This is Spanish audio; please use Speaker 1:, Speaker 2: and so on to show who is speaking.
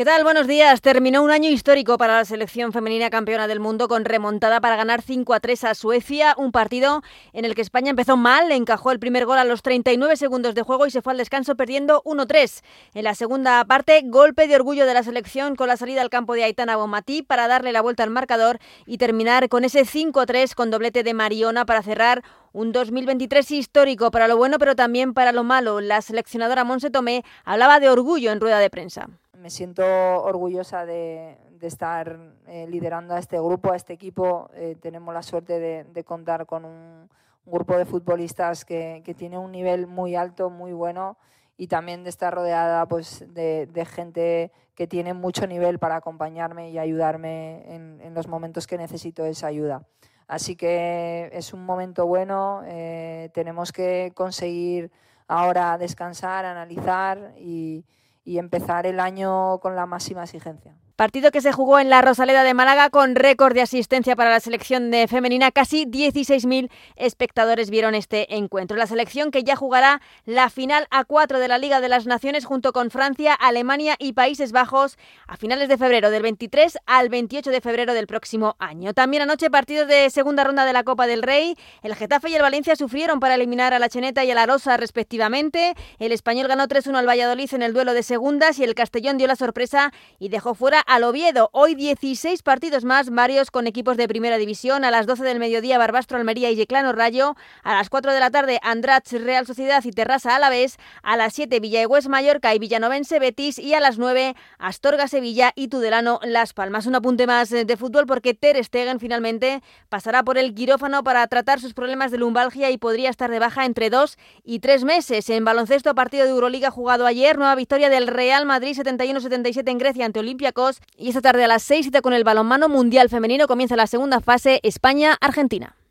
Speaker 1: ¿Qué tal? Buenos días. Terminó un año histórico para la selección femenina campeona del mundo con remontada para ganar 5 a 3 a Suecia, un partido en el que España empezó mal, encajó el primer gol a los 39 segundos de juego y se fue al descanso perdiendo 1-3. En la segunda parte, golpe de orgullo de la selección con la salida al campo de Aitana Bonmatí para darle la vuelta al marcador y terminar con ese 5-3 con doblete de Mariona para cerrar un 2023 histórico para lo bueno pero también para lo malo. La seleccionadora Monse Tomé hablaba de orgullo en rueda de prensa
Speaker 2: me siento orgullosa de, estar eh, liderando a este grupo, a este equipo. Eh, tenemos la suerte de, contar con un, grupo de futbolistas que, tiene un nivel muy alto, muy bueno y también de estar rodeada pues, de, gente que tiene mucho nivel para acompañarme y ayudarme en, los momentos que necesito esa ayuda. Así que es un momento bueno, eh, tenemos que conseguir ahora descansar, analizar y, y empezar el año con la máxima exigencia.
Speaker 1: Partido que se jugó en la Rosaleda de Málaga con récord de asistencia para la selección de femenina. Casi 16.000 espectadores vieron este encuentro. La selección que ya jugará la final a 4 de la Liga de las Naciones junto con Francia, Alemania y Países Bajos a finales de febrero del 23 al 28 de febrero del próximo año. También anoche partidos de segunda ronda de la Copa del Rey. El Getafe y el Valencia sufrieron para eliminar a la Cheneta y a la Rosa respectivamente. El español ganó 3-1 al Valladolid en el duelo de segundas y el Castellón dio la sorpresa y dejó fuera al Oviedo. Hoy 16 partidos más, varios con equipos de primera división. A las 12 del mediodía, Barbastro Almería y Yeclano Rayo. A las 4 de la tarde, Andrach Real Sociedad y Terrassa Alavés. A las 7, Villaegües Mallorca y Villanovense Betis. Y a las 9, Astorga Sevilla y Tudelano Las Palmas. Un apunte más de fútbol porque Ter Stegen finalmente pasará por el quirófano para tratar sus problemas de lumbalgia y podría estar de baja entre 2 y 3 meses. En baloncesto, partido de Euroliga jugado ayer, nueva victoria del Real Madrid 71-77 en Grecia ante Olympiacos y esta tarde a las 6 con el balonmano mundial femenino comienza la segunda fase España-Argentina.